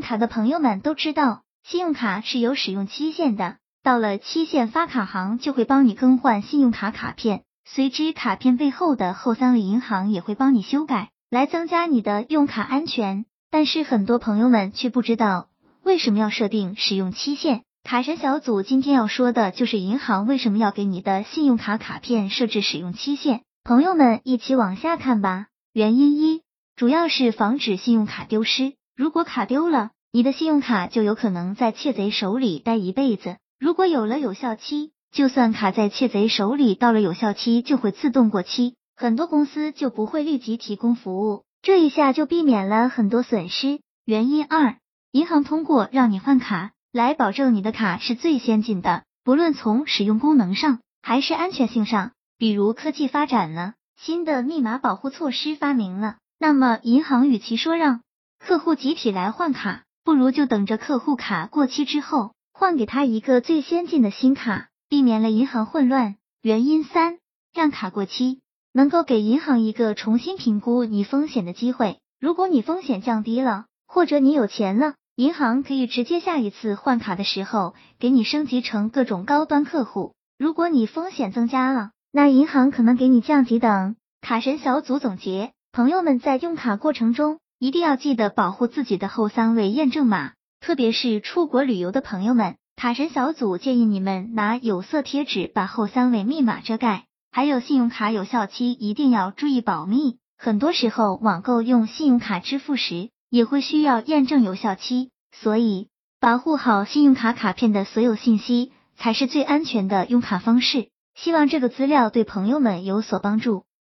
卡的朋友们都知道，信用卡是有使用期限的，到了期限，发卡行就会帮你更换信用卡卡片，随之卡片背后的后三位银行也会帮你修改，来增加你的用卡安全。但是很多朋友们却不知道为什么要设定使用期限。卡神小组今天要说的就是银行为什么要给你的信用卡卡片设置使用期限。朋友们一起往下看吧。原因一，主要是防止信用卡丢失。如果卡丢了，你的信用卡就有可能在窃贼手里待一辈子。如果有了有效期，就算卡在窃贼手里，到了有效期就会自动过期，很多公司就不会立即提供服务，这一下就避免了很多损失。原因二，银行通过让你换卡。来保证你的卡是最先进的，不论从使用功能上还是安全性上。比如科技发展了，新的密码保护措施发明了，那么银行与其说让客户集体来换卡，不如就等着客户卡过期之后换给他一个最先进的新卡，避免了银行混乱。原因三，让卡过期能够给银行一个重新评估你风险的机会。如果你风险降低了，或者你有钱了。银行可以直接下一次换卡的时候给你升级成各种高端客户。如果你风险增加了，那银行可能给你降级等。卡神小组总结：朋友们在用卡过程中一定要记得保护自己的后三位验证码，特别是出国旅游的朋友们，卡神小组建议你们拿有色贴纸把后三位密码遮盖。还有信用卡有效期一定要注意保密，很多时候网购用信用卡支付时。也会需要验证有效期，所以保护好信用卡卡片的所有信息才是最安全的用卡方式。希望这个资料对朋友们有所帮助。